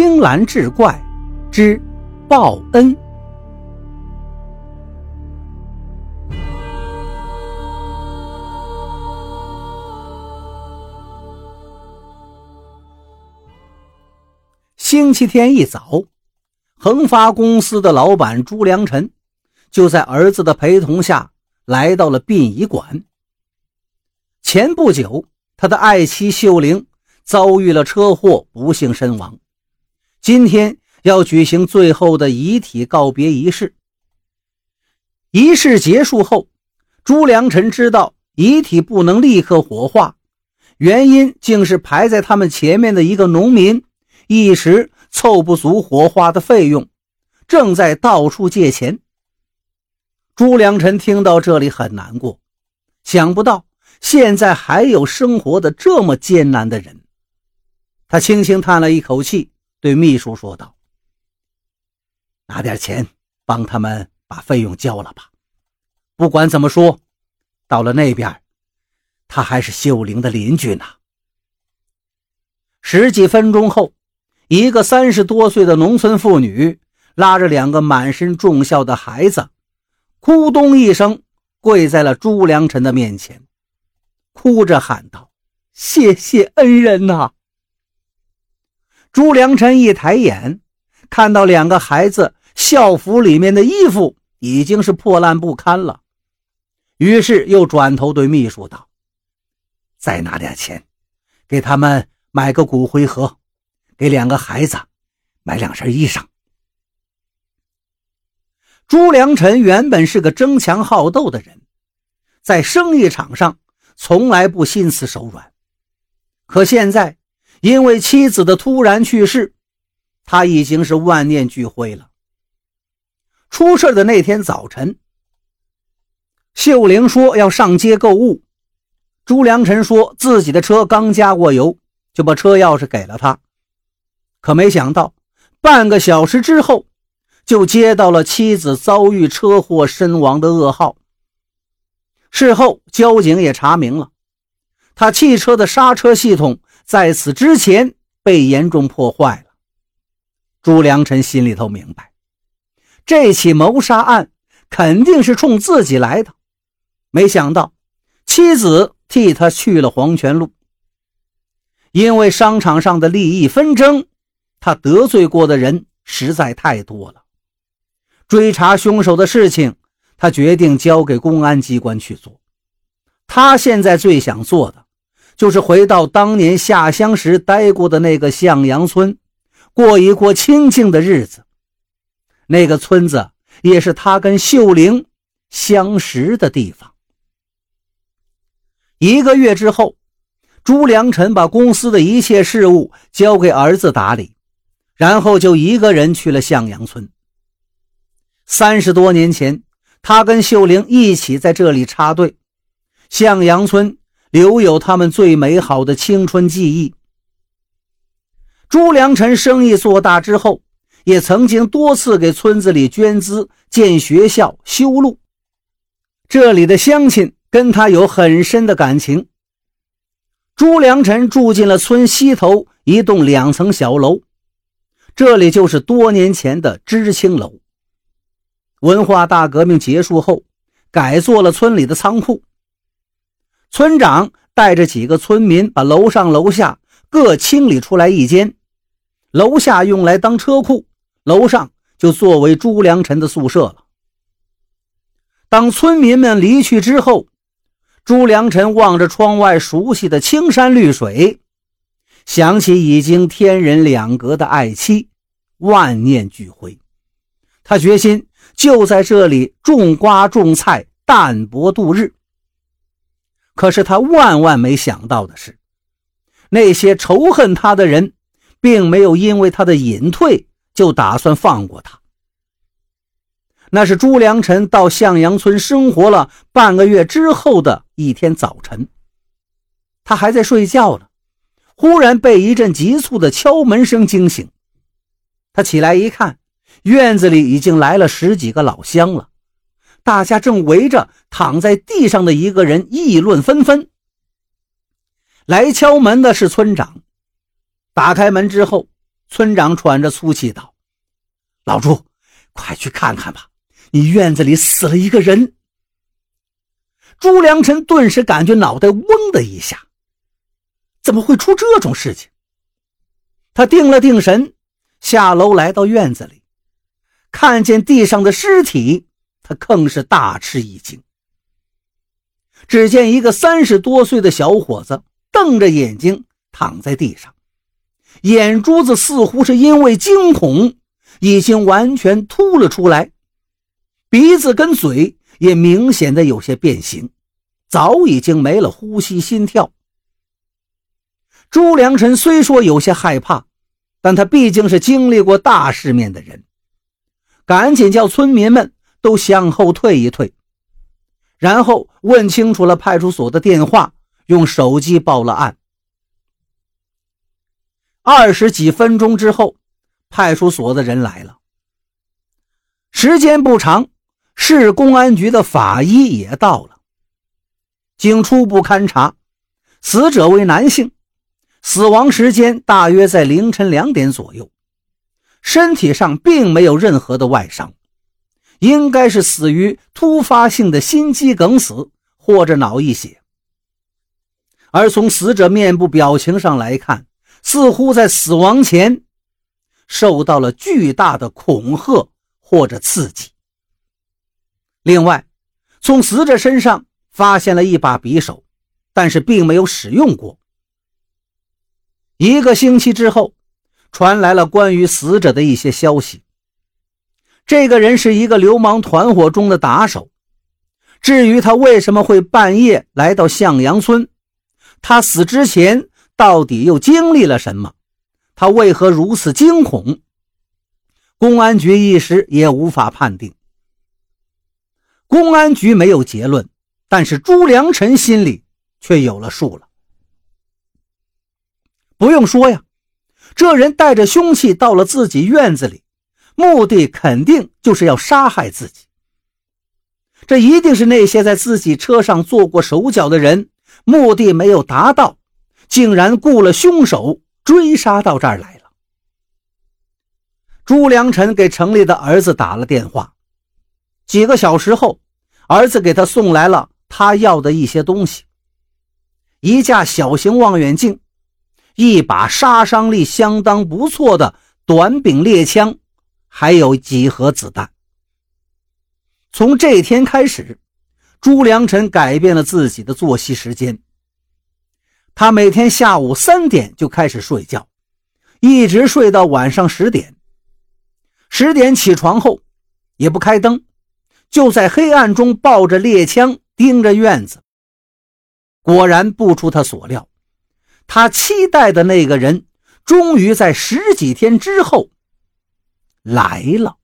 青蓝志怪之报恩。星期天一早，恒发公司的老板朱良辰就在儿子的陪同下来到了殡仪馆。前不久，他的爱妻秀玲遭遇了车祸，不幸身亡。今天要举行最后的遗体告别仪式。仪式结束后，朱良辰知道遗体不能立刻火化，原因竟是排在他们前面的一个农民一时凑不足火化的费用，正在到处借钱。朱良辰听到这里很难过，想不到。现在还有生活的这么艰难的人，他轻轻叹了一口气，对秘书说道：“拿点钱帮他们把费用交了吧。不管怎么说，到了那边，他还是秀玲的邻居呢。”十几分钟后，一个三十多岁的农村妇女拉着两个满身重孝的孩子，咕咚一声跪在了朱良辰的面前。哭着喊道：“谢谢恩人呐！”朱良辰一抬眼，看到两个孩子校服里面的衣服已经是破烂不堪了，于是又转头对秘书道：“再拿点钱，给他们买个骨灰盒，给两个孩子买两身衣裳。”朱良辰原本是个争强好斗的人，在生意场上。从来不心慈手软，可现在因为妻子的突然去世，他已经是万念俱灰了。出事的那天早晨，秀玲说要上街购物，朱良辰说自己的车刚加过油，就把车钥匙给了他。可没想到，半个小时之后，就接到了妻子遭遇车祸身亡的噩耗。事后，交警也查明了，他汽车的刹车系统在此之前被严重破坏了。朱良辰心里头明白，这起谋杀案肯定是冲自己来的。没想到，妻子替他去了黄泉路。因为商场上的利益纷争，他得罪过的人实在太多了。追查凶手的事情。他决定交给公安机关去做。他现在最想做的，就是回到当年下乡时待过的那个向阳村，过一过清静的日子。那个村子也是他跟秀玲相识的地方。一个月之后，朱良辰把公司的一切事务交给儿子打理，然后就一个人去了向阳村。三十多年前。他跟秀玲一起在这里插队，向阳村留有他们最美好的青春记忆。朱良辰生意做大之后，也曾经多次给村子里捐资建学校、修路。这里的乡亲跟他有很深的感情。朱良辰住进了村西头一栋两层小楼，这里就是多年前的知青楼。文化大革命结束后，改做了村里的仓库。村长带着几个村民，把楼上楼下各清理出来一间，楼下用来当车库，楼上就作为朱良辰的宿舍了。当村民们离去之后，朱良辰望着窗外熟悉的青山绿水，想起已经天人两隔的爱妻，万念俱灰。他决心。就在这里种瓜种菜，淡泊度日。可是他万万没想到的是，那些仇恨他的人，并没有因为他的隐退就打算放过他。那是朱良辰到向阳村生活了半个月之后的一天早晨，他还在睡觉呢，忽然被一阵急促的敲门声惊醒。他起来一看。院子里已经来了十几个老乡了，大家正围着躺在地上的一个人议论纷纷。来敲门的是村长，打开门之后，村长喘着粗气道：“老朱，快去看看吧，你院子里死了一个人。”朱良辰顿时感觉脑袋嗡的一下，怎么会出这种事情？他定了定神，下楼来到院子里，看见地上的尸体，他更是大吃一惊。只见一个三十多岁的小伙子瞪着眼睛躺在地上，眼珠子似乎是因为惊恐已经完全凸了出来，鼻子跟嘴也明显的有些变形，早已经没了呼吸心跳。朱良辰虽说有些害怕，但他毕竟是经历过大世面的人，赶紧叫村民们都向后退一退。然后问清楚了派出所的电话，用手机报了案。二十几分钟之后，派出所的人来了。时间不长，市公安局的法医也到了。经初步勘查，死者为男性，死亡时间大约在凌晨两点左右，身体上并没有任何的外伤。应该是死于突发性的心肌梗死或者脑溢血，而从死者面部表情上来看，似乎在死亡前受到了巨大的恐吓或者刺激。另外，从死者身上发现了一把匕首，但是并没有使用过。一个星期之后，传来了关于死者的一些消息。这个人是一个流氓团伙中的打手。至于他为什么会半夜来到向阳村，他死之前到底又经历了什么，他为何如此惊恐，公安局一时也无法判定。公安局没有结论，但是朱良辰心里却有了数了。不用说呀，这人带着凶器到了自己院子里。目的肯定就是要杀害自己，这一定是那些在自己车上做过手脚的人，目的没有达到，竟然雇了凶手追杀到这儿来了。朱良辰给城里的儿子打了电话，几个小时后，儿子给他送来了他要的一些东西：一架小型望远镜，一把杀伤力相当不错的短柄猎枪。还有几盒子弹。从这天开始，朱良辰改变了自己的作息时间。他每天下午三点就开始睡觉，一直睡到晚上十点。十点起床后，也不开灯，就在黑暗中抱着猎枪盯着院子。果然不出他所料，他期待的那个人，终于在十几天之后。来了。